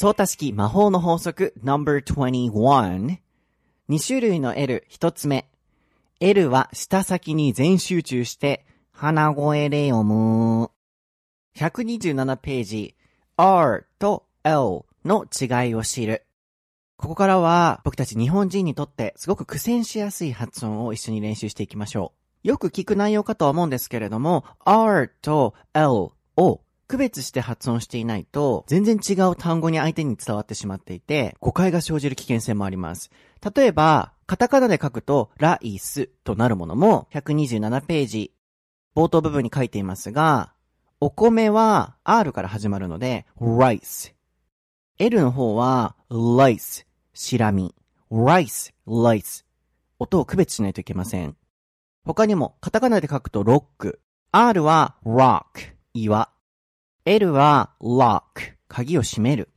相対式魔法の法則 No.21 2種類の L 一つ目。L は舌先に全集中して鼻声で読む。127ページ。R と L の違いを知る。ここからは僕たち日本人にとってすごく苦戦しやすい発音を一緒に練習していきましょう。よく聞く内容かとは思うんですけれども、R と L を区別して発音していないと、全然違う単語に相手に伝わってしまっていて、誤解が生じる危険性もあります。例えば、カタカナで書くと、ライスとなるものも、127ページ、冒頭部分に書いていますが、お米は R から始まるので、rice。L の方は、rice。しらみ、rice, rice 音を区別しないといけません。他にも、カタカナで書くとロック。R は rock, 岩。L は lock, 鍵を閉める。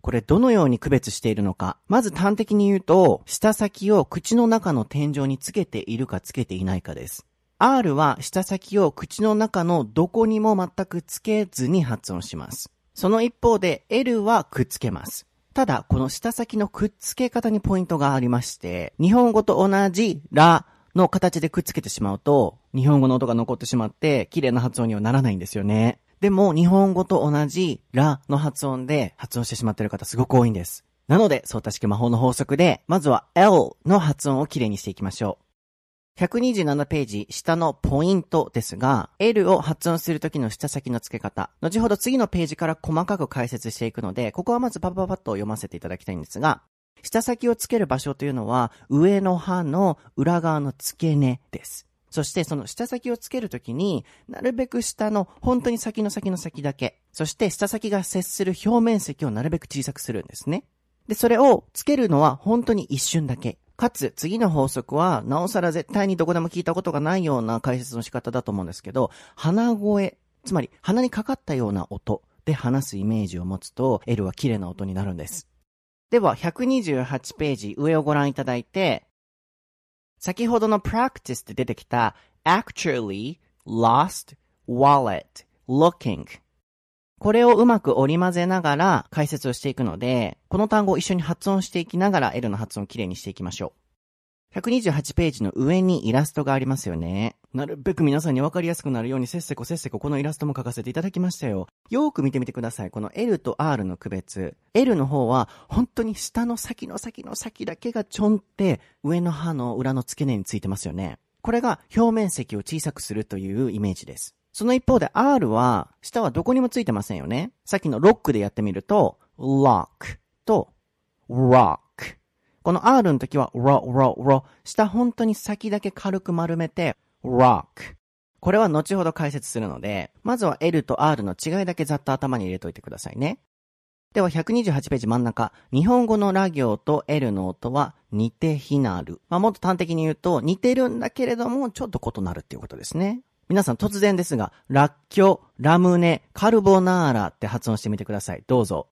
これどのように区別しているのか。まず端的に言うと、舌先を口の中の天井につけているかつけていないかです。R は舌先を口の中のどこにも全くつけずに発音します。その一方で L はくっつけます。ただ、この舌先のくっつけ方にポイントがありまして、日本語と同じラの形でくっつけてしまうと、日本語の音が残ってしまって、綺麗な発音にはならないんですよね。でも、日本語と同じラの発音で発音してしまっている方すごく多いんです。なので、相対式魔法の法則で、まずは L の発音を綺麗にしていきましょう。127ページ下のポイントですが、L を発音するときの下先の付け方。後ほど次のページから細かく解説していくので、ここはまずパパパッと読ませていただきたいんですが、下先をつける場所というのは、上の歯の裏側の付け根です。そしてその下先をつけるときに、なるべく下の本当に先の先の先だけ、そして下先が接する表面積をなるべく小さくするんですね。で、それをつけるのは本当に一瞬だけ。かつ、次の法則は、なおさら絶対にどこでも聞いたことがないような解説の仕方だと思うんですけど、鼻声、つまり鼻にかかったような音で話すイメージを持つと、L は綺麗な音になるんです。では、128ページ上をご覧いただいて、先ほどの practice で出てきた actually, lost, wallet, looking これをうまく織り混ぜながら解説をしていくので、この単語を一緒に発音していきながら L の発音をきれいにしていきましょう。128ページの上にイラストがありますよね。なるべく皆さんにわかりやすくなるようにせっせこせっせここのイラストも書かせていただきましたよ。よーく見てみてください。この L と R の区別。L の方は本当に下の先の先の先だけがちょんって上の歯の裏の付け根についてますよね。これが表面積を小さくするというイメージです。その一方で R は、下はどこにもついてませんよね。さっきのロックでやってみると、lock と rock。この R の時は ro, ro, ro。下本当に先だけ軽く丸めて rock。これは後ほど解説するので、まずは L と R の違いだけざっと頭に入れといてくださいね。では128ページ真ん中。日本語のラ行と L の音は似て非なる。まあ、もっと端的に言うと似てるんだけれどもちょっと異なるっていうことですね。皆さん突然ですが、ラッキョ、ラムネ、カルボナーラって発音してみてください。どうぞ。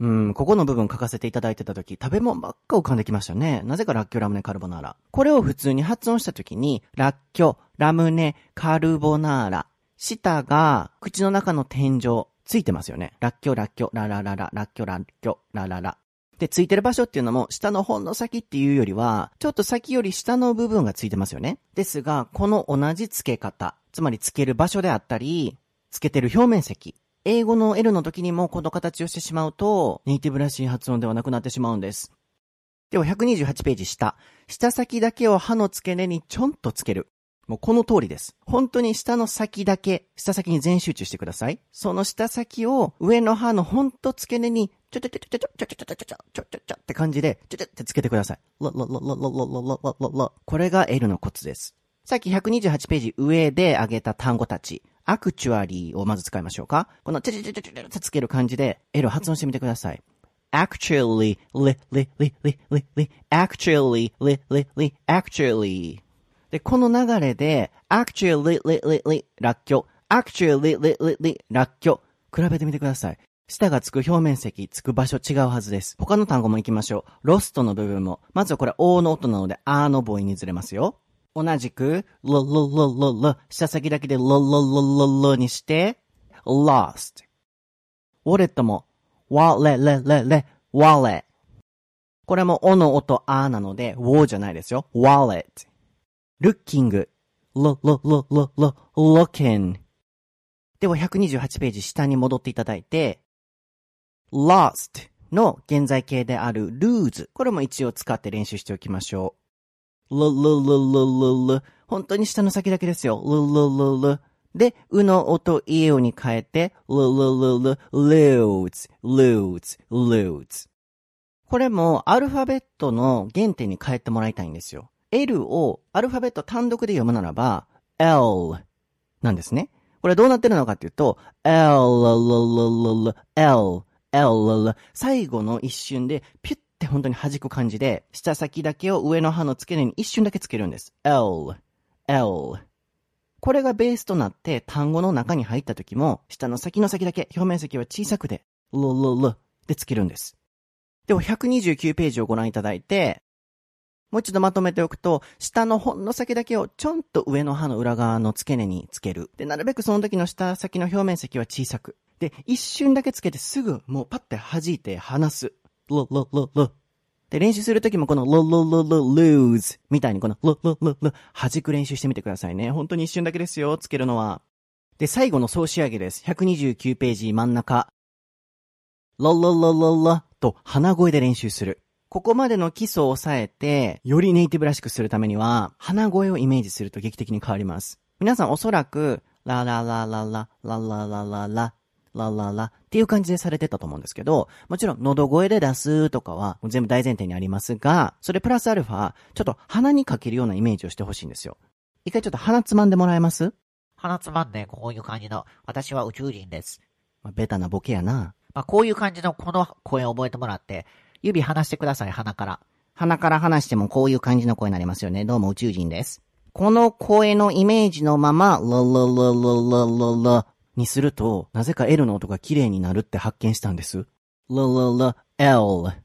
うん、ここの部分書かせていただいてた時、食べ物ばっか浮かんできましたね。なぜかラッキョ、ラムネ、カルボナーラ。これを普通に発音した時に、ラッキョ、ラムネ、カルボナーラ。舌が口の中の天井、ついてますよね。ラッキョ、ラッキョ、ララララ、ラッキョ、ラッキョ、ラララ。で、ついてる場所っていうのも、下の本の先っていうよりは、ちょっと先より下の部分がついてますよね。ですが、この同じ付け方、つまり付ける場所であったり、付けてる表面積、英語の L の時にもこの形をしてしまうと、ネイティブらしい発音ではなくなってしまうんです。では128ページ下。下先だけを歯の付け根にちょんとつける。もうこの通りです。本当に下の先だけ、下先に全集中してください。その下先を上の歯のほんと付け根に、ちょちょちょちょちょちょちょちょちょちょちょちょって感じで、ちょちょってつけてください。これが L のコツです。さっき128ページ上で挙げた単語たち。アクチュアリーをまず使いましょうか。このちょちょちょちょちょってつける感じで L を発音してみてください。actually, li, li, li, li, li, li, actually, li, li, li, actually. で、この流れで、actually, li, li, li, らっきょ、actually, li, li, li, らっきょ、比べてみてください。舌がつく表面積、つく場所違うはずです。他の単語も行きましょう。ロストの部分も。まずはこれ、O の音なので、あの母音にずれますよ。同じく、ロロロロロ、舌先だけでロロロロロにして、lost。ウォレットも、ワレレレレ、ワレ。これもおの音あなので、ウォーじゃないですよ。wallet。looking。lo, lo, lo, lo, lo, looking。では128ページ下に戻っていただいて、lost の現在形である lose。これも一応使って練習しておきましょう。Lo, lo, lo, lo, lo, lo 本当に下の先だけですよ。lo, lo, lo, lo で、うの音いえおに変えて、l, l, l, l, lose, lose, lose. これもアルファベットの原点に変えてもらいたいんですよ。L をアルファベット単独で読むならば、L なんですね。これどうなってるのかっていうと、L, L, L, L, L, L, 最後の一瞬でピュッって本当に弾く感じで、下先だけを上の歯の付け根に一瞬だけつけるんです。L, L. これがベースとなって単語の中に入った時も、下の先の先だけ表面積は小さくで、L, L, L でつけるんです。では129ページをご覧いただいて、もう一度まとめておくと、下のほんの先だけをちょんと上の歯の裏側の付け根につける。で、なるべくその時の下先の表面積は小さく。で、一瞬だけつけてすぐもうパッて弾いて離す。ロロロロ。で、練習するときもこのロロロロ lose みたいにこのロロロロ弾く練習してみてくださいね。本当に一瞬だけですよ、つけるのは。で、最後の総仕上げです。129ページ真ん中。ロロロロロと鼻声で練習する。ここまでの基礎を抑えて、よりネイティブらしくするためには、鼻声をイメージすると劇的に変わります。皆さんおそらく、ラララララ、ラララララ、ラララっていう感じでされてたと思うんですけど、もちろん喉声で出すとかは全部大前提にありますが、それプラスアルファ、ちょっと鼻にかけるようなイメージをしてほしいんですよ。一回ちょっと鼻つまんでもらえます？鼻つまんでこういう感じの、私は宇宙人です。まあ、ベタなボケやな。まあ、こういう感じのこの声を覚えてもらって、指離してください、鼻から。鼻から離してもこういう感じの声になりますよね。どうも宇宙人です。この声のイメージのまま、ラララララララにすると、なぜか L の音が綺麗になるって発見したんです。ラララ L。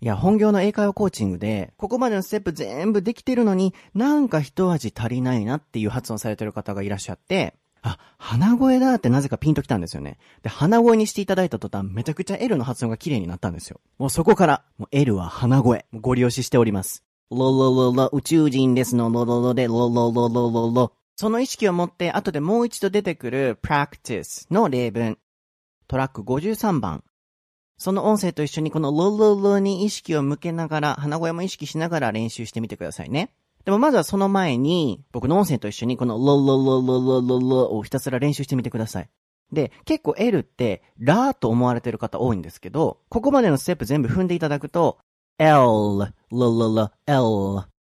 いや、本業の英会話コーチングで、ここまでのステップ全部できてるのに、なんか一味足りないなっていう発音されてる方がいらっしゃって、あ、鼻声だってなぜかピンときたんですよね。で、鼻声にしていただいた途端、めちゃくちゃ L の発音が綺麗になったんですよ。もうそこから、もう L は鼻声。ご利用ししております。ロロロロ、宇宙人ですのロロロで、ロロロロロロ。その意識を持って、後でもう一度出てくる practice の例文。トラック53番。その音声と一緒にこのロロロに意識を向けながら、鼻声も意識しながら練習してみてくださいね。でもまずはその前に、僕の音声と一緒にこのロロロロロロロをひたすら練習してみてください。で、結構 L って、ラーと思われてる方多いんですけど、ここまでのステップ全部踏んでいただくと、L、ロロロ、L。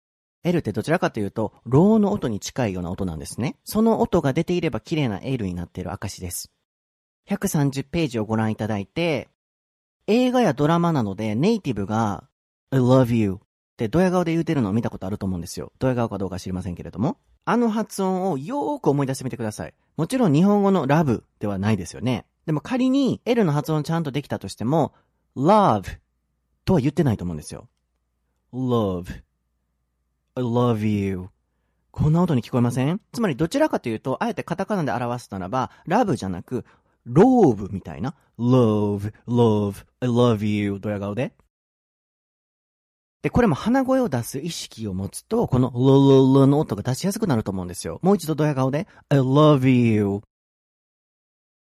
L ってどちらかというと、ローの音に近いような音なんですね。その音が出ていれば綺麗な L になっている証です。130ページをご覧いただいて、映画やドラマなのでネイティブが I love you ってドヤ顔で言うてるのを見たことあると思うんですよ。ドヤ顔かどうか知りませんけれども。あの発音をよーく思い出してみてください。もちろん日本語のラブではないですよね。でも仮に L の発音ちゃんとできたとしても、love とは言ってないと思うんですよ。love, I love you こんな音に聞こえません？つまりどちらかというと、あえてカタカナで表すならば、ラブじゃなく、ローブみたいな。love, love, I love you ドヤ顔で。で、これも鼻声を出す意識を持つと、このロロロの音が出しやすくなると思うんですよ。もう一度ドヤ顔で、I love you.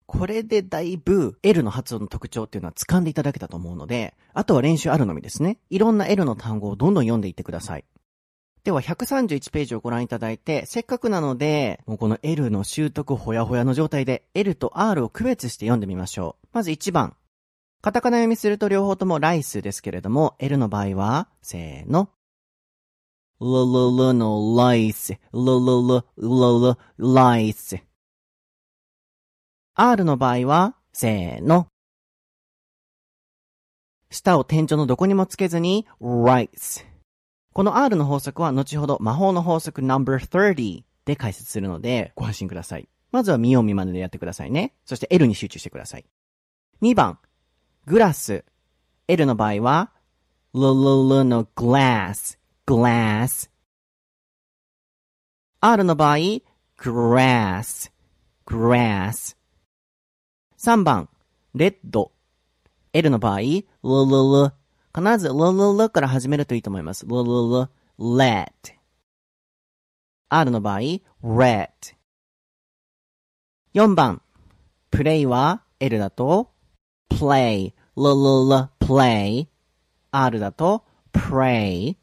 これでだいぶ L の発音の特徴っていうのは掴んでいただけたと思うので、あとは練習あるのみですね。いろんな L の単語をどんどん読んでいってください。では131ページをご覧いただいて、せっかくなので、もうこの L の習得ほやほやの状態で L と R を区別して読んでみましょう。まず1番。カタカナ読みすると両方ともライスですけれども、L の場合は、せーの。ルルルのライス、ルルル、ルル、ライス。R の場合は、せーの。舌を天井のどこにもつけずに、rice。この R の法則は後ほど魔法の法則 No.30 で解説するのでご安心ください。まずは見よう見まねでやってくださいね。そして L に集中してください。2番、グラス。L の場合は、l l l の glass, glass。R の場合、grass, grass。3番、レッド。L の場合、ルルル。必ずルルルから始めるといいと思います。ルルル、let。R の場合、red。4番、プレイは L だと play。ルルル、play。R だと pray。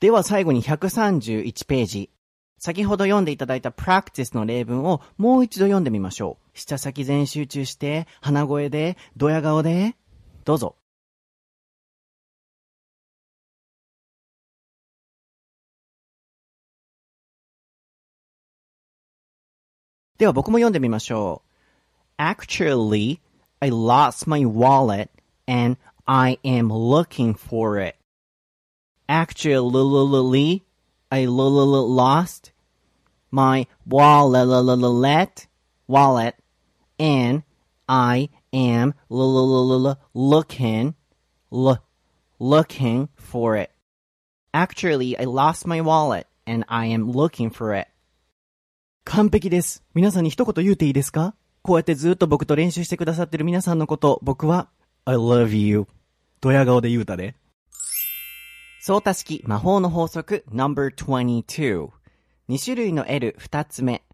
では最後に131ページ。先ほど読んでいただいた practice の例文をもう一度読んでみましょう。下先全集中して、鼻声で、ドヤ顔で、どうぞ。では僕も読んでみましょう。Actually, I lost my wallet and I am looking for it. Actually, I lost my wallet, wallet, and I am looking, looking for it. Actually, I lost my wallet and I am looking for it. 完璧です。皆さんに一言言うていいですか？こうやってずっと僕と練習してくださってる皆さんのこと、僕は、I love you. ドヤ顔で言うたで。相多式魔法の法則 No.22 2種類の L 二つ目。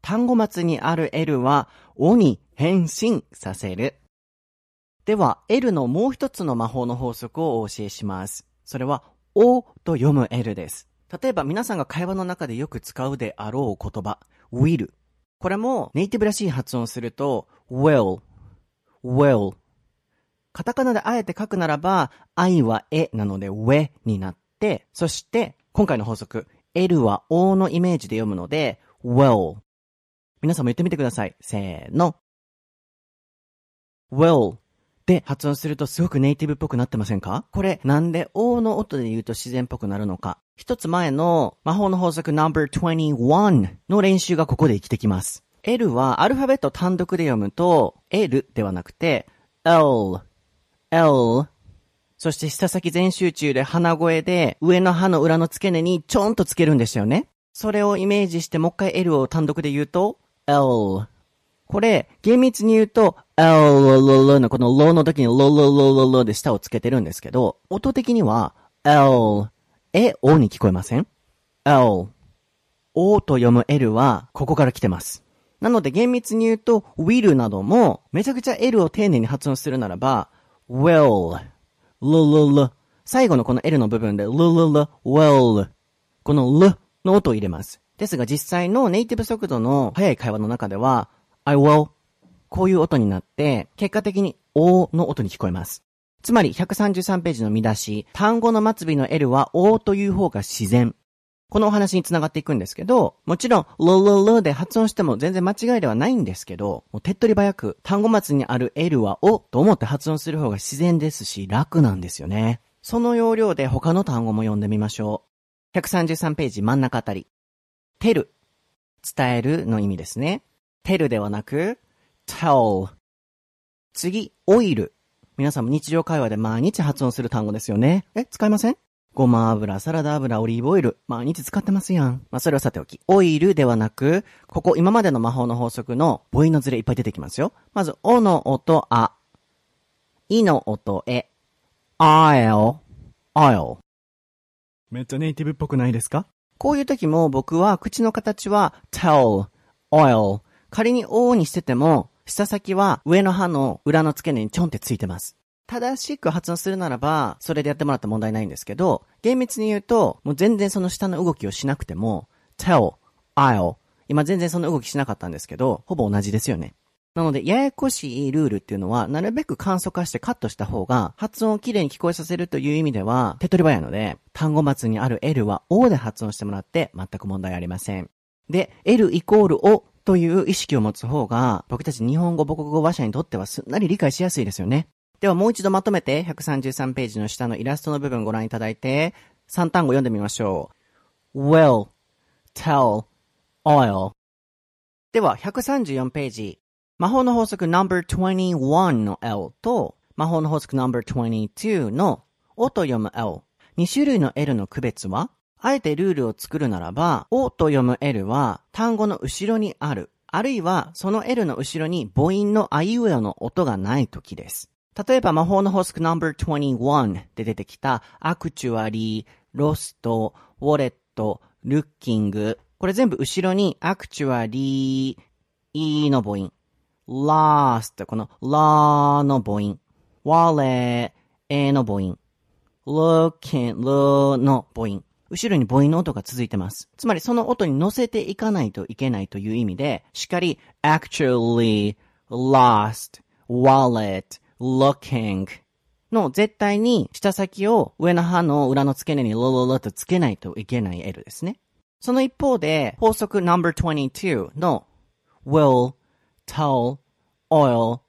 単語末にある L は、O に変身させる。では、L のもう一つの魔法の法則をお教えします。それは、O と読む L です。例えば皆さんが会話の中でよく使うであろう言葉、will。これもネイティブらしい発音すると、will, will。カタカナであえて書くならば、愛はえなので、we になって、そして、今回の法則、L は O のイメージで読むので、will。皆さんも言ってみてください。せーの。well で発音するとすごくネイティブっぽくなってませんか？これ、なんで O の音で言うと自然っぽくなるのか？一つ前の魔法の法則 No.21 の練習がここで生きてきます。L はアルファベット単独で読むと、L ではなくて、L、L、そして下先全集中で鼻声で上の歯の裏の付け根にちょんとつけるんですよね。それをイメージしてもう一回 L を単独で言うと、L。これ、厳密に言うと、L のこのロの時にロロロロロで下をつけてるんですけど、音的には L、え、O に聞こえません ?L。O と読む L はここから来てます。なので厳密に言うと、will などもめちゃくちゃ L を丁寧に発音するならば、will、ルルル。最後のこの L の部分で、ルルル、will。このルの音を入れます。ですが実際のネイティブ速度の速い会話の中では、I will。こういう音になって、結果的に O の音に聞こえます。つまり133ページの見出し、単語の末尾の L は O という方が自然。このお話につながっていくんですけど、もちろん、ルルルで発音しても全然間違いではないんですけど、もう手っ取り早く、単語末にある L はおと思って発音する方が自然ですし、楽なんですよね。その要領で他の単語も読んでみましょう。133ページ真ん中あたり。tell 伝えるの意味ですね。Tell ではなく、tell 次、オイル。皆さんも日常会話で毎日発音する単語ですよね。え、使いません？ごま油、サラダ油、オリーブオイル。毎日使ってますやん。まあ、それはさておき。オイルではなく、ここ今までの魔法の法則の母音のズレいっぱい出てきますよ。まず、おの音、あ。いの音、え。I'll, I'll。めっちゃネイティブっぽくないですか？こういう時も僕は口の形は tell, oil。仮に O にしてても、下先は上の歯の裏の付け根にちょんってついてます。正しく発音するならば、それでやってもらって問題ないんですけど、厳密に言うと、もう全然その下の動きをしなくても、tell, I'll。今全然その動きしなかったんですけど、ほぼ同じですよね。なので、ややこしいルールっていうのは、なるべく簡素化してカットした方が、発音をきれいに聞こえさせるという意味では、手取り早いので、単語末にある L は O で発音してもらって、全く問題ありません。で、L イコール O という意識を持つ方が、僕たち日本語母国語話者にとってはすんなり理解しやすいですよね。ではもう一度まとめて、133ページの下のイラストの部分ご覧いただいて、3単語読んでみましょう。will, tell, oil。では、134ページ。魔法の法則 No.21 の L と、魔法の法則 No.22 の O と読む L。2種類の L の区別は？あえてルールを作るならば、O と読む L は単語の後ろにある。あるいはその L の後ろに母音のあいうえおの音がない時です。例えば魔法の法則 No.21 で出てきた actually, lost, wallet, looking これ全部後ろに actually, e の母音。last この la の母音。wallet, a の母音。looking, l の母音。後ろに母音の音が続いてます。つまりその音に乗せていかないといけないという意味で、しっかり actually, lost, wallet, looking の絶対に下先を上の歯の裏の付け根にロロロとつけないといけない L ですね。その一方で、法則 No.22 の will, tell, oil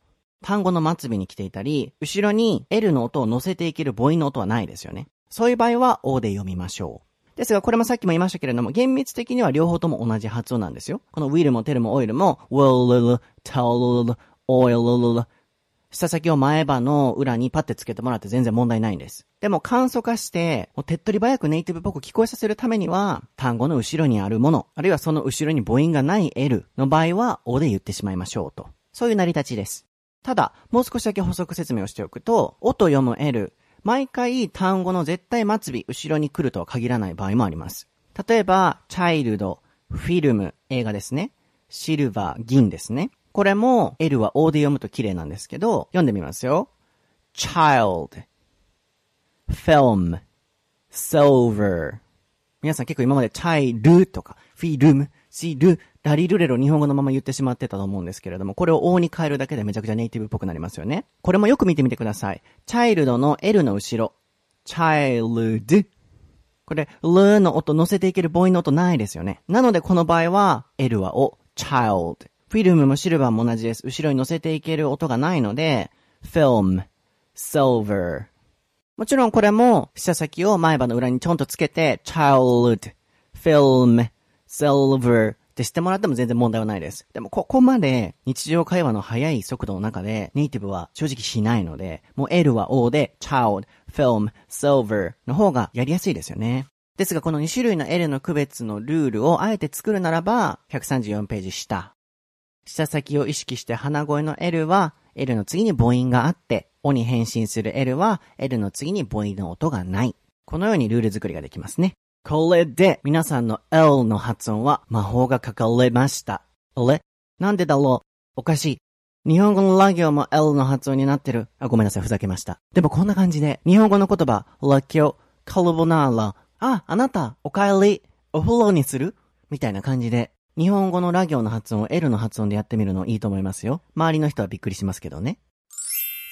単語の末尾に来ていたり、後ろに L の音を乗せていける母音の音はないですよね。そういう場合は O で読みましょう。ですが、これもさっきも言いましたけれども、厳密的には両方とも同じ発音なんですよ。この will も tell も oil も will, tell, oil, 下先を前歯の裏にパッてつけてもらって全然問題ないんです。でも簡素化して、手っ取り早くネイティブっぽく聞こえさせるためには、単語の後ろにあるもの、あるいはその後ろに母音がない L の場合は O で言ってしまいましょうと。そういう成り立ちです。ただ、もう少しだけ補足説明をしておくと、O と読む L、毎回単語の絶対末尾、後ろに来るとは限らない場合もあります。例えば、チャイルド、フィルム、映画ですね。シルバー、銀ですね。これも L は O で読むと綺麗なんですけど、読んでみますよ。child, film, silver. 皆さん結構今までチャイルとか、フィルム、シル、ラリルレロ日本語のまま言ってしまってたと思うんですけれども、これを O に変えるだけでめちゃくちゃネイティブっぽくなりますよね。これもよく見てみてください。チャイルドの L の後ろ、child。これ、ルの音乗せていける母音の音ないですよね。なのでこの場合は、L は O、child。フィルムもシルバーも同じです。後ろに乗せていける音がないので、film, silver。もちろんこれも、下先を前歯の裏にちょんとつけて、child, film, silver ってしてもらっても全然問題はないです。でもここまで日常会話の速い速度の中でネイティブは正直しないので、もう L は O で child, film, silver の方がやりやすいですよね。ですがこの2種類の L の区別のルールをあえて作るならば、134ページ下。下先を意識して鼻声の L は L の次に母音があって、O に変身する L は L の次に母音の音がない。このようにルール作りができますね。これで皆さんの L の発音は魔法がかかれました。あれ？なんでだろう？おかしい。日本語のラ行も L の発音になってる。あ、ごめんなさい、ふざけました。でもこんな感じで、日本語の言葉、ラキョ、カルボナーラ、あ、あなた、お帰り、お風呂にする？みたいな感じで、日本語のラ行の発音を L の発音でやってみるのいいと思いますよ。周りの人はびっくりしますけどね。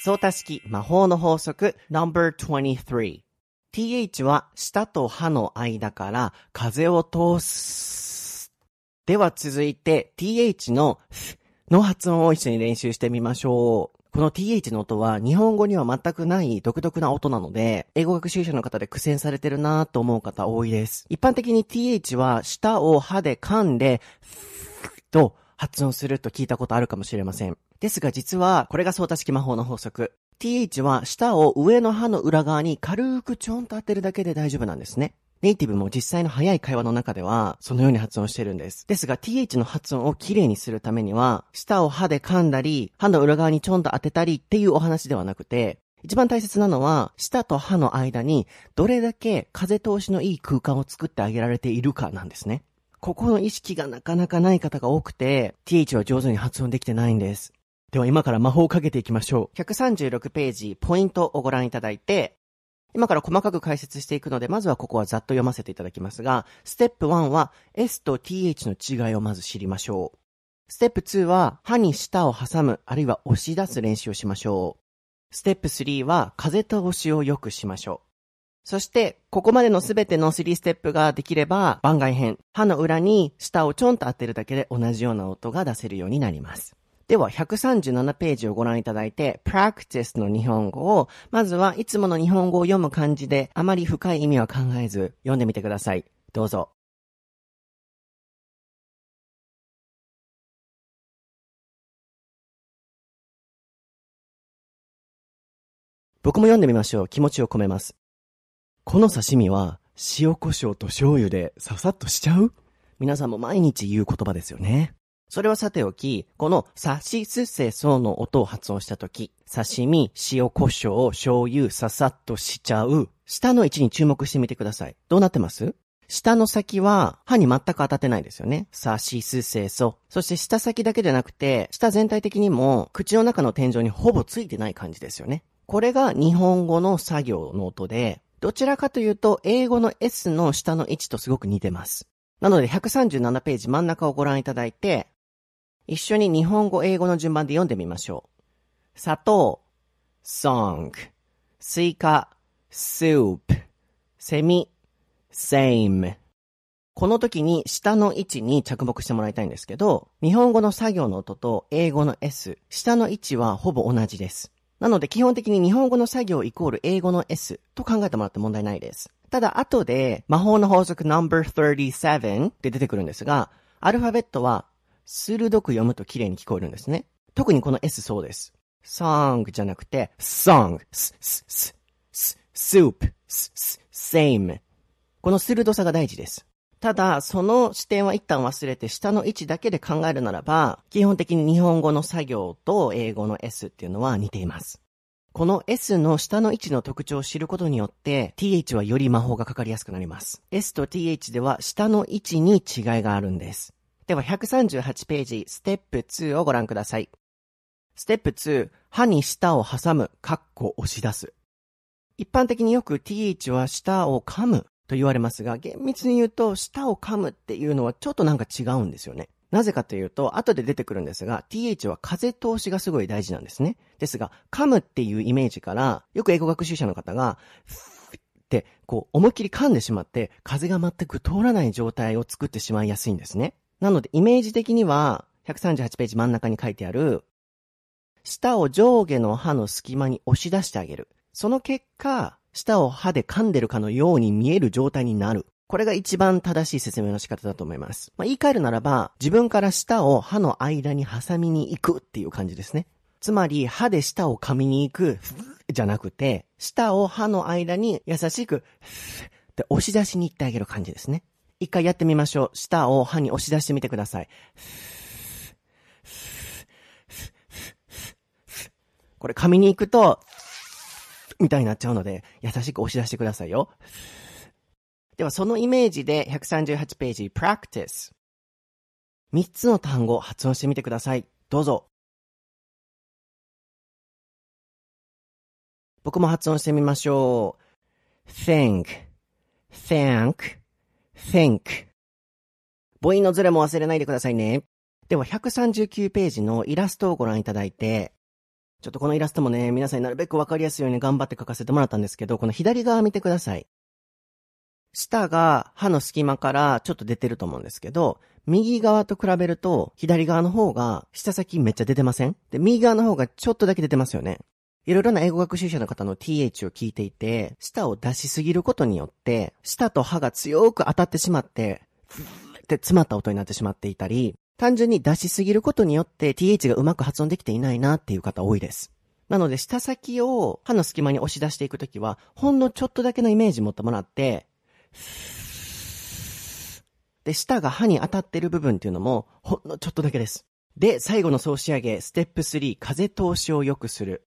相対式魔法の法則 No.23 th は舌と歯の間から風を通す。では続いて th のの発音を一緒に練習してみましょう。この th の音は日本語には全くない独特な音なので、英語学習者の方で苦戦されてるなぁと思う方多いです。一般的に th は舌を歯で噛んで、と発音すると聞いたことあるかもしれません。ですが実は、これが相対式魔法の法則。Th は舌を上の歯の裏側に軽くちょんと当てるだけで大丈夫なんですね。ネイティブも実際の早い会話の中では、そのように発音してるんです。ですが、th の発音をきれいにするためには、舌を歯で噛んだり、歯の裏側にちょんと当てたりっていうお話ではなくて、一番大切なのは、舌と歯の間に、どれだけ風通しのいい空間を作ってあげられているかなんですね。ここの意識がなかなかない方が多くて、th は上手に発音できてないんです。では今から魔法をかけていきましょう。136ページ、ポイントをご覧いただいて、今から細かく解説していくので、まずはここはざっと読ませていただきますが、ステップ1は S と TH の違いをまず知りましょう。ステップ2は歯に舌を挟む、あるいは押し出す練習をしましょう。ステップ3は風通しを良くしましょう。そして、ここまでのすべての3ステップができれば、番外編、歯の裏に舌をちょんと当てるだけで同じような音が出せるようになります。では、137ページをご覧いただいて、practice の日本語を、まずはいつもの日本語を読む感じで、あまり深い意味は考えず、読んでみてください。どうぞ。僕も読んでみましょう。気持ちを込めます。この刺身は、塩胡椒と醤油でささっとしちゃう？皆さんも毎日言う言葉ですよね。それはさておき、このさしすせその音を発音したとき、刺身、塩胡椒、醤油、ささっとしちゃう、下の位置に注目してみてください。どうなってます？下の先は歯に全く当たってないですよね。さしすせそ。そして下先だけでなくて、下全体的にも口の中の天井にほぼついてない感じですよね。これが日本語の作業の音で、どちらかというと英語の S の下の位置とすごく似てます。なので137ページ真ん中をご覧いただいて、一緒に日本語、英語の順番で読んでみましょう。砂糖、song、スイカ、soup、セミ、same。この時に舌の位置に着目してもらいたいんですけど、日本語のサ行の音と英語の S、舌の位置はほぼ同じです。なので基本的に日本語のサ行イコール英語の S と考えてもらって問題ないです。ただ後で魔法の法則 No.37 って出てくるんですが、アルファベットは鋭く読むと綺麗に聞こえるんですね。特にこの S そうです。song じゃなくて song, s, s, s, s, soup, s, s, same この鋭さが大事です。ただ、その視点は一旦忘れて下の位置だけで考えるならば、基本的に日本語の作業と英語の S っていうのは似ています。この S の下の位置の特徴を知ることによって、TH はより魔法がかかりやすくなります。S と TH では下の位置に違いがあるんです。では138ページ、ステップ2をご覧ください。ステップ2、歯に舌を挟む、カッコ押し出す。一般的によく TH は舌を噛むと言われますが、厳密に言うと、舌を噛むっていうのはちょっとなんか違うんですよね。なぜかというと、後で出てくるんですが、th は風通しがすごい大事なんですね。ですが、噛むっていうイメージから、よく英語学習者の方が、って、こう、思いっきり噛んでしまって、風が全く通らない状態を作ってしまいやすいんですね。なので、イメージ的には、138ページ真ん中に書いてある、舌を上下の歯の隙間に押し出してあげる。その結果、舌を歯で噛んでるかのように見える状態になる。これが一番正しい説明の仕方だと思います。まあ、言い換えるならば、自分から舌を歯の間に挟みに行くっていう感じですね。つまり、歯で舌を噛みに行く、じゃなくて、舌を歯の間に優しく、って押し出しに行ってあげる感じですね。一回やってみましょう。舌を歯に押し出してみてください。これ噛みに行くと、みたいになっちゃうので、優しく押し出してくださいよ。では、そのイメージで138ページ、practice。3つの単語を発音してみてください。どうぞ。僕も発音してみましょう。think, thank, think. 母音のズレも忘れないでくださいね。では、139ページのイラストをご覧いただいて、ちょっとこのイラストもね、皆さんになるべくわかりやすいように頑張って描かせてもらったんですけど、この左側見てください。舌が歯の隙間からちょっと出てると思うんですけど、右側と比べると、左側の方が舌先めっちゃ出てません？で、右側の方がちょっとだけ出てますよね。いろいろな英語学習者の方の th を聞いていて、舌を出しすぎることによって、舌と歯が強く当たってしまって、ふって詰まった音になってしまっていたり、単純に出しすぎることによって th がうまく発音できていないなっていう方多いです。なので、舌先を歯の隙間に押し出していくときは、ほんのちょっとだけのイメージ持ってもらって、で、舌が歯に当たってる部分っていうのも、ほんのちょっとだけです。で、最後の総仕上げ、ステップ3、風通しを良くする。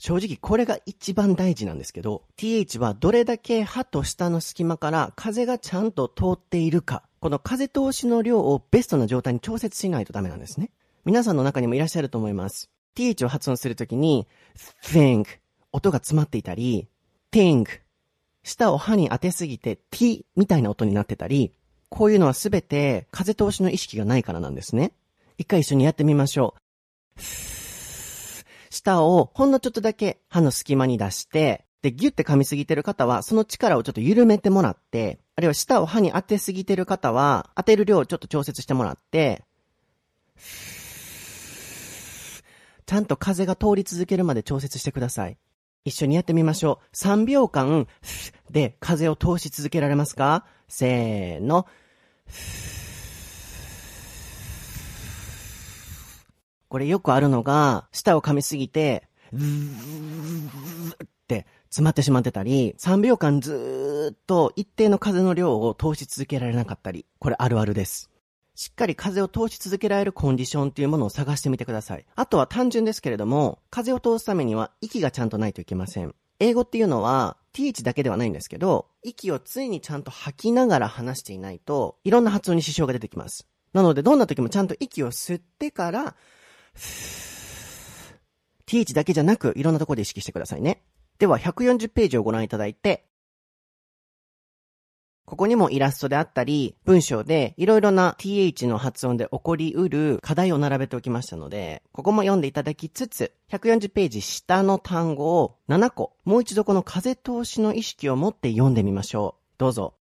正直これが一番大事なんですけど、th はどれだけ歯と舌の隙間から風がちゃんと通っているか、この風通しの量をベストな状態に調節しないとダメなんですね。皆さんの中にもいらっしゃると思います。th を発音するときに、think 音が詰まっていたり、think 舌を歯に当てすぎて t みたいな音になってたり、こういうのはすべて風通しの意識がないからなんですね。一回一緒にやってみましょう。舌をほんのちょっとだけ歯の隙間に出して、で、ギュって噛みすぎてる方は、その力をちょっと緩めてもらって、あるいは舌を歯に当てすぎてる方は、当てる量をちょっと調節してもらって、ちゃんと風が通り続けるまで調節してください。一緒にやってみましょう。3秒間で風を通し続けられますか？せーの。これよくあるのが、舌を噛みすぎて、って詰まってしまってたり、3秒間ずーっと一定の風の量を通し続けられなかったり、これあるあるです。しっかり風を通し続けられるコンディションっていうものを探してみてください。あとは単純ですけれども、風を通すためには息がちゃんとないといけません。英語っていうのは th だけではないんですけど、息を常にちゃんと吐きながら話していないと、いろんな発音に支障が出てきます。なので、どんな時もちゃんと息を吸ってから、th だけじゃなく、いろんなところで意識してくださいね。では、140ページをご覧いただいて、ここにもイラストであったり、文章でいろいろな th の発音で起こりうる課題を並べておきましたので、ここも読んでいただきつつ、140ページ下の単語を7個、もう一度この風通しの意識を持って読んでみましょう。どうぞ。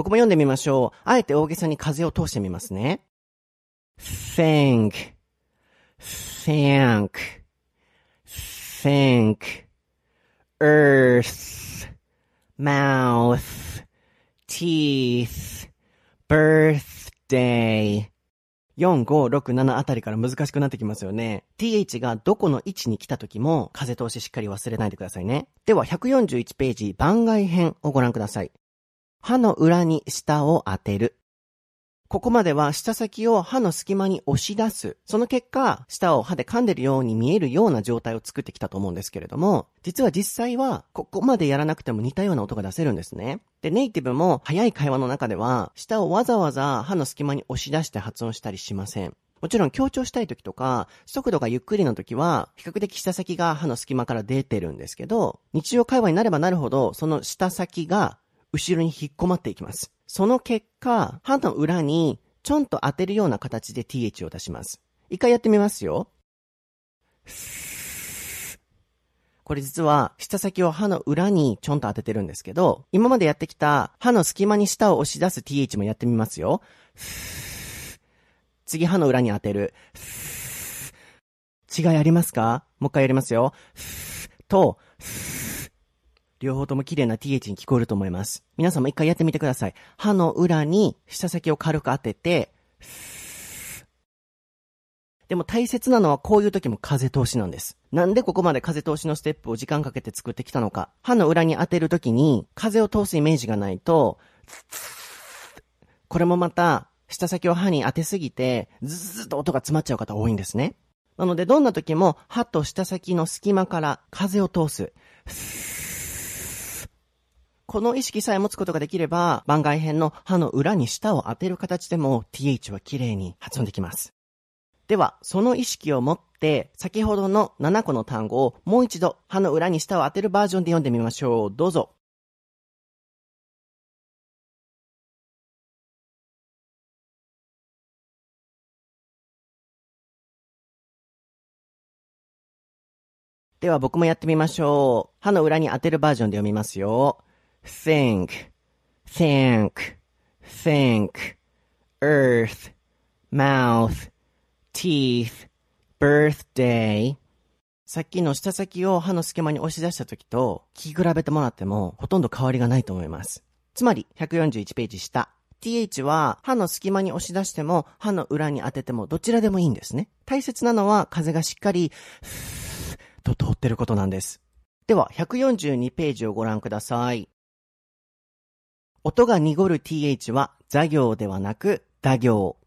僕も読んでみましょう。あえて大げさに風を通してみますね。think, think, think, earth, mouth, teeth, birthday. 4、5、6、7あたりから難しくなってきますよね。th がどこの位置に来た時も風通ししっかり忘れないでくださいね。では141ページ番外編をご覧ください。歯の裏に舌を当てる。ここまでは舌先を歯の隙間に押し出す。その結果、舌を歯で噛んでるように見えるような状態を作ってきたと思うんですけれども、実は実際は、ここまでやらなくても似たような音が出せるんですね。で、ネイティブも早い会話の中では、舌をわざわざ歯の隙間に押し出して発音したりしません。もちろん強調したい時とか、速度がゆっくりの時は、比較的舌先が歯の隙間から出てるんですけど、日常会話になればなるほど、その舌先が後ろに引っ込まっていきます。その結果、歯の裏にちょんと当てるような形で th を出します。一回やってみますよ。これ実は、舌先を歯の裏にちょんと当ててるんですけど、今までやってきた歯の隙間に舌を押し出す th もやってみますよ。次歯の裏に当てる。違いありますか？もう一回やりますよ。と、両方とも綺麗な th に聞こえると思います。皆さんも一回やってみてください。歯の裏に舌先を軽く当てて、でも大切なのはこういう時も風通しなんです。なんでここまで風通しのステップを時間かけて作ってきたのか。歯の裏に当てる時に風を通すイメージがないと、これもまた舌先を歯に当てすぎて、ズズズッと音が詰まっちゃう方多いんですね。なのでどんな時も歯と舌先の隙間から風を通す。この意識さえ持つことができれば、番外編の歯の裏に舌を当てる形でも th は綺麗に発音できます。では、その意識を持って、先ほどの7個の単語をもう一度歯の裏に舌を当てるバージョンで読んでみましょう。どうぞ。では僕もやってみましょう。歯の裏に当てるバージョンで読みますよ。Think, think, think, earth, mouth, teeth, birthday. さっきの舌先を歯の隙間に押し出した時と聞き比べてもらってもほとんど変わりがないと思います。つまり141ページ下。th は歯の隙間に押し出しても歯の裏に当ててもどちらでもいいんですね。大切なのは風がしっかりと通ってることなんです。では142ページをご覧ください。音が濁る th はザ行ではなくダ行。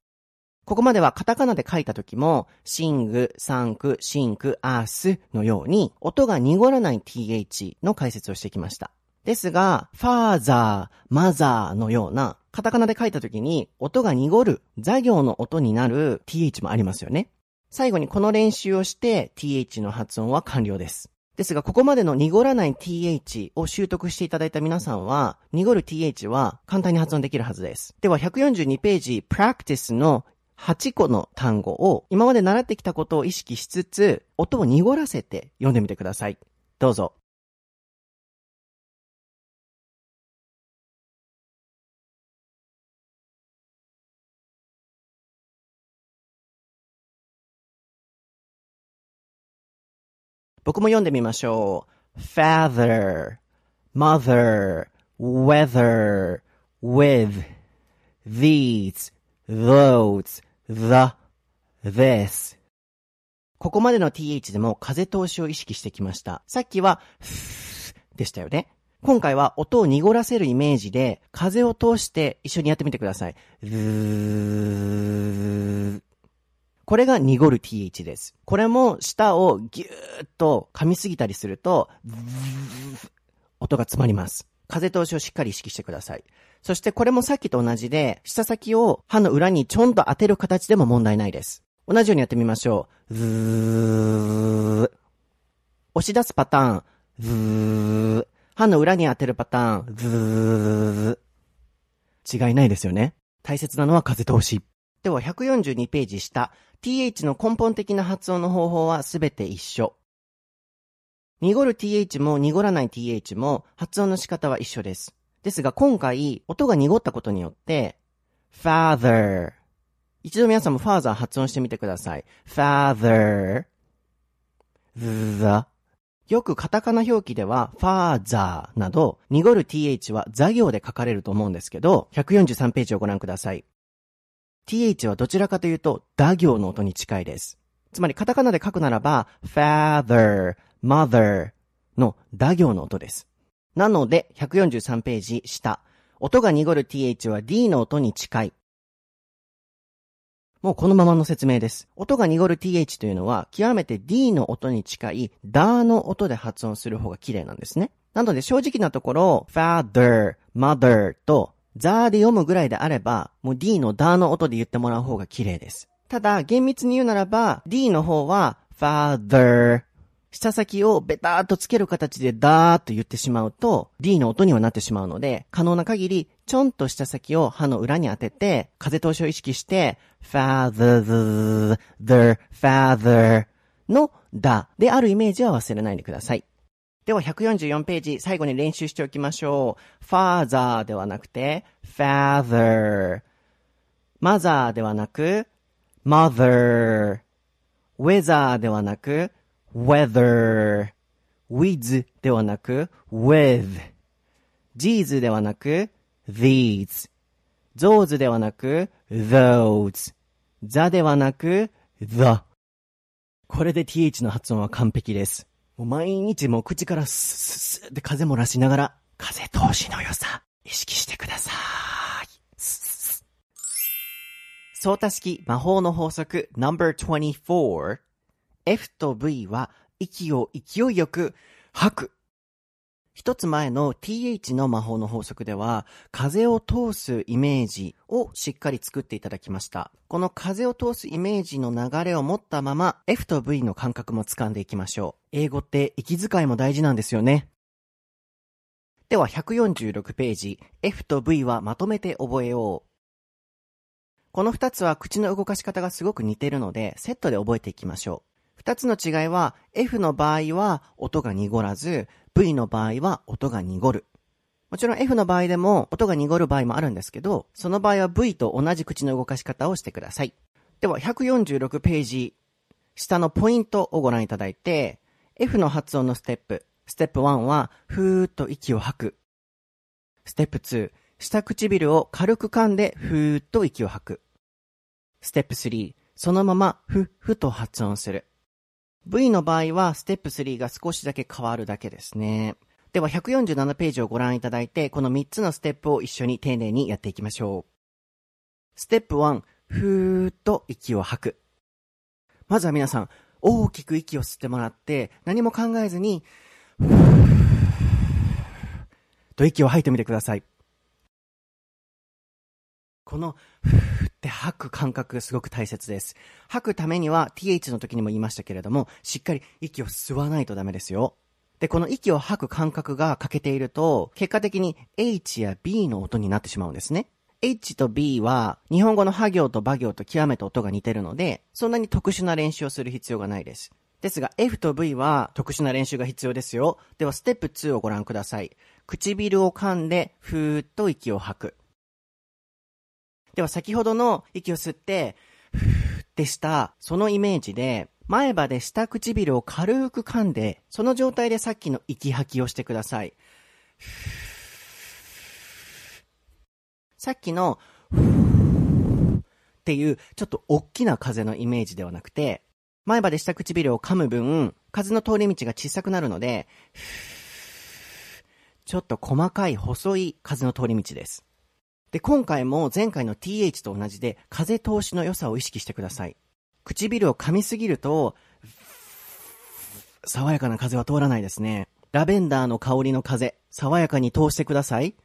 ここまではカタカナで書いた時も、シング、サンク、シンク、アースのように、音が濁らない th の解説をしてきました。ですが、ファーザー、マザーのような、カタカナで書いた時に、音が濁る、ザ行の音になる th もありますよね。最後にこの練習をして、th の発音は完了です。ですが、ここまでの濁らない th を習得していただいた皆さんは、濁る th は簡単に発音できるはずです。では、142ページ、practice の8個の単語を今まで習ってきたことを意識しつつ、音を濁らせて読んでみてください。どうぞ。僕も読んでみましょう。father, mother, weather, with, these, those, the, this. ここまでの th でも風通しを意識してきました。さっきは、でしたよね。今回は音を濁らせるイメージで、風を通して一緒にやってみてください。これが濁る th です。これも舌をぎゅーっと噛みすぎたりすると、音が詰まります。風通しをしっかり意識してください。そしてこれもさっきと同じで、舌先を歯の裏にちょんと当てる形でも問題ないです。同じようにやってみましょう。ずー押し出すパターン。ずー歯の裏に当てるパターン。ずー違いないですよね。大切なのは風通し。では142ページ下。Th の根本的な発音の方法はすべて一緒。濁る th も濁らない th も発音の仕方は一緒です。ですが今回、音が濁ったことによって、father。一度皆さんも father 発音してみてください。father。the。よくカタカナ表記では father など濁る th は座行で書かれると思うんですけど、143ページをご覧ください。Th はどちらかというと、打行の音に近いです。つまりカタカナで書くならば、father, mother の打行の音です。なので、143ページ下。音が濁る th は d の音に近い。もうこのままの説明です。音が濁る th というのは、極めて d の音に近い、ダの音で発音する方が綺麗なんですね。なので正直なところ、father, mother と、ザーで読むぐらいであれば、もう D のダーの音で言ってもらう方が綺麗です。ただ、厳密に言うならば、D の方は、father。下先をベターっとつける形でダーっと言ってしまうと、D の音にはなってしまうので、可能な限り、ちょんと下先を歯の裏に当てて、風通しを意識して、father, the, father のダであるイメージは忘れないでください。では144ページ、最後に練習しておきましょう。father ではなくて、father。mother ではなく、mother。weather ではなく、weather。with ではなく、with。these ではなく、these。those ではなく、those。the ではなく、the。これで th の発音は完璧です。毎日もう口からスッスッスッって風漏らしながら、風通しの良さ、意識してください。スッスッ相対式魔法の法則 No.24 F と V は息を勢いよく吐く。一つ前の th の魔法の法則では、風を通すイメージをしっかり作っていただきました。この風を通すイメージの流れを持ったまま、F と V の感覚も掴んでいきましょう。英語って息遣いも大事なんですよね。では146ページ、F と V はまとめて覚えよう。この二つは口の動かし方がすごく似てるので、セットで覚えていきましょう。二つの違いは、F の場合は音が濁らず、V の場合は音が濁る。もちろん F の場合でも音が濁る場合もあるんですけど、その場合は V と同じ口の動かし方をしてください。では、146ページ、下のポイントをご覧いただいて、F の発音のステップ。ステップ1は、ふーっと息を吐く。ステップ2、下唇を軽く噛んで、ふーっと息を吐く。ステップ3、そのまま、ふっ、ふと発音する。V の場合は、ステップ3が少しだけ変わるだけですね。では、147ページをご覧いただいて、この3つのステップを一緒に丁寧にやっていきましょう。ステップ1、ふーっと息を吐く。まずは皆さん、大きく息を吸ってもらって、何も考えずに、ふーと息を吐いてみてください。この、ふーって吐く感覚がすごく大切です。吐くためには、th の時にも言いましたけれども、しっかり息を吸わないとダメですよ。で、この息を吐く感覚が欠けていると、結果的に H や B の音になってしまうんですね。H と B は、日本語のハ行とバ行と極めて音が似てるので、そんなに特殊な練習をする必要がないです。ですが、F と V は特殊な練習が必要ですよ。では、ステップ2をご覧ください。唇を噛んで、ふーっと息を吐く。では、先ほどの息を吸って、ふーってした、そのイメージで、前歯で下唇を軽く噛んで、その状態でさっきの息吐きをしてください。さっきの、っていう、ちょっと大きな風のイメージではなくて、前歯で下唇を噛む分、風の通り道が小さくなるので、ちょっと細かい細い風の通り道です。で、今回も前回の th と同じで、風通しの良さを意識してください。唇を噛みすぎると、爽やかな風は通らないですね。ラベンダーの香りの風、爽やかに通してください。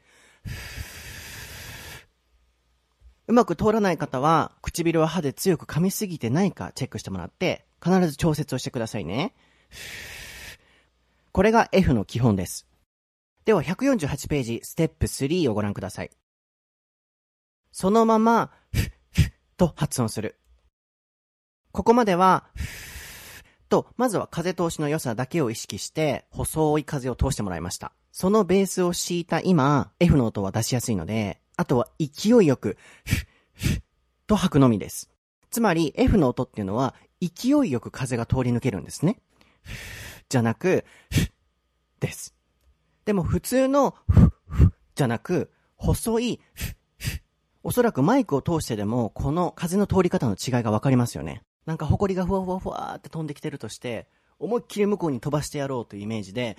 うまく通らない方は、唇を歯で強く噛みすぎてないかチェックしてもらって、必ず調節をしてくださいね。これが F の基本です。では148ページ、ステップ3をご覧ください。そのまま、ふっふと発音する。ここまでは、ふっと、まずは風通しの良さだけを意識して、細い風を通してもらいました。そのベースを敷いた今、F の音は出しやすいので、あとは勢いよく、ふっふと吐くのみです。つまり、F の音っていうのは、勢いよく風が通り抜けるんですね。じゃなく、ふです。でも普通の、ふ、ふじゃなく、細い、おそらくマイクを通してでも、この風の通り方の違いがわかりますよね。なんか埃がふわふわふわって飛んできてるとして、思いっきり向こうに飛ばしてやろうというイメージで、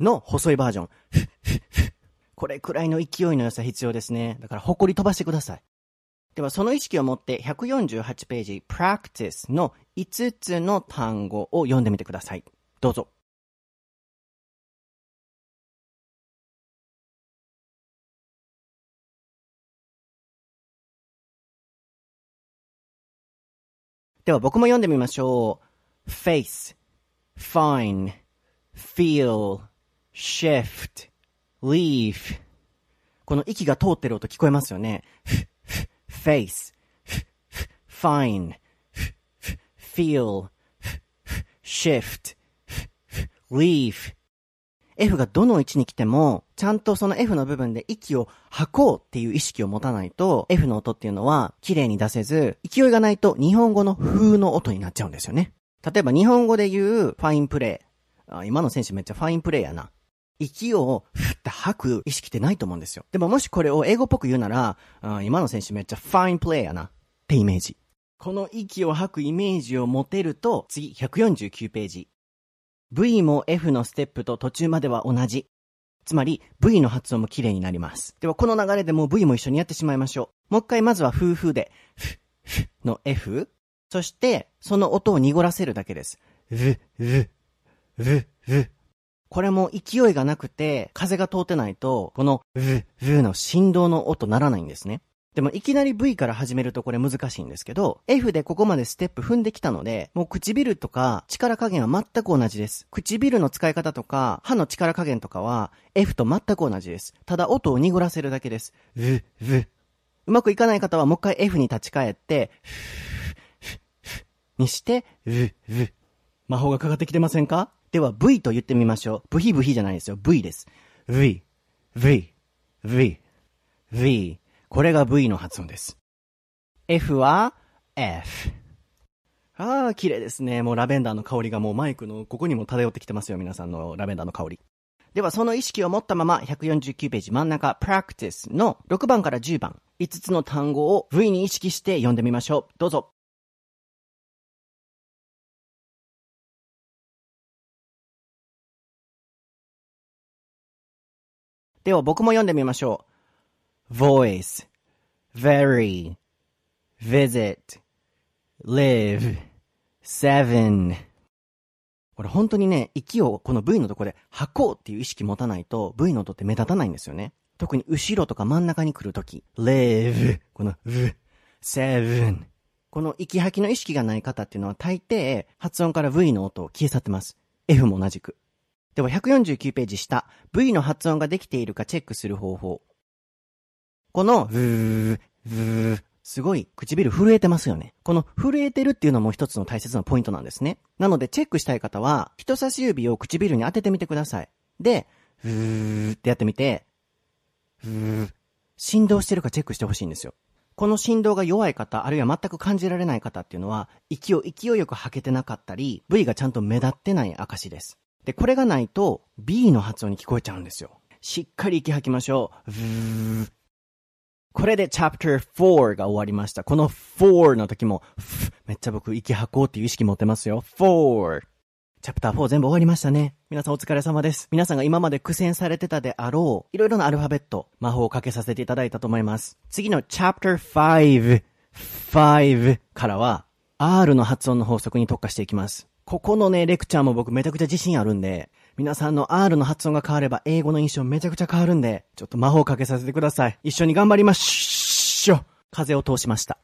の細いバージョン。これくらいの勢いの良さ必要ですね。だから埃飛ばしてください。ではその意識を持って148ページ practice の5つの単語を読んでみてください。どうぞ。では僕も読んでみましょう。face, fine, feel, shift, leave この息が通ってる音聞こえますよね。face, fine, feel, shift, leave F がどの位置に来ても、ちゃんとその F の部分で息を吐こうっていう意識を持たないと、F の音っていうのは綺麗に出せず、勢いがないと日本語の風の音になっちゃうんですよね。例えば日本語で言うファインプレー。あ今の選手めっちゃファインプレーやな。息をふって吐く意識ってないと思うんですよ。でももしこれを英語っぽく言うなら、今の選手めっちゃファインプレーやな。ってイメージ。この息を吐くイメージを持てると、次149ページ。V も F のステップと途中までは同じ。つまり V の発音も綺麗になります。ではこの流れでもう V も一緒にやってしまいましょう。もう一回まずは夫婦で、ふ、ふの F。そして、その音を濁らせるだけです。う、う、う、う。これも勢いがなくて、風が通ってないと、この、う、うの振動の音ならないんですね。でもいきなり V から始めるとこれ難しいんですけど、F でここまでステップ踏んできたので、もう唇とか力加減は全く同じです。唇の使い方とか、歯の力加減とかは F と全く同じです。ただ音を濁らせるだけです。う、う。うまくいかない方はもう一回 F に立ち返って、にして、う、う。魔法がかかってきてませんか？では V と言ってみましょう。ブヒブヒじゃないですよ。V です。V、V、V、V。これが V の発音です。F は F。ああ、綺麗ですね。もうラベンダーの香りがもうマイクのここにも漂ってきてますよ。皆さんのラベンダーの香り。ではその意識を持ったまま149ページ真ん中 Practice の6番から10番5つの単語を V に意識して読んでみましょう。どうぞ。では僕も読んでみましょう。Voice, very, visit, live, seven. これ本当にね、息をこの V のとこで吐こうっていう意識持たないと V の音って目立たないんですよね。特に後ろとか真ん中に来るとき、live, この v, seven. この息吐きの意識がない方っていうのは大抵発音から V の音を消え去ってます。F も同じく。では149ページ下、V の発音ができているかチェックする方法。この、ブー、ブー、すごい唇震えてますよね。この震えてるっていうのも一つの大切なポイントなんですね。なのでチェックしたい方は、人差し指を唇に当ててみてください。で、ブーってやってみて、ブー、振動してるかチェックしてほしいんですよ。この振動が弱い方、あるいは全く感じられない方っていうのは、息を勢いよく吐けてなかったり、V がちゃんと目立ってない証です。で、これがないと、B の発音に聞こえちゃうんですよ。しっかり息吐きましょう。ブーこれで Chapter 4が終わりました。この4の時も、めっちゃ僕息吐こうっていう意識持ってますよ。4。チャプター4全部終わりましたね。皆さんお疲れ様です。皆さんが今まで苦戦されてたであろう、いろいろなアルファベット、魔法をかけさせていただいたと思います。次の Chapter 5、5からは、R の発音の法則に特化していきます。ここのね、レクチャーも僕めちゃくちゃ自信あるんで、皆さんの R の発音が変われば英語の印象めちゃくちゃ変わるんで、ちょっと魔法かけさせてください。一緒に頑張りましょ風を通しました。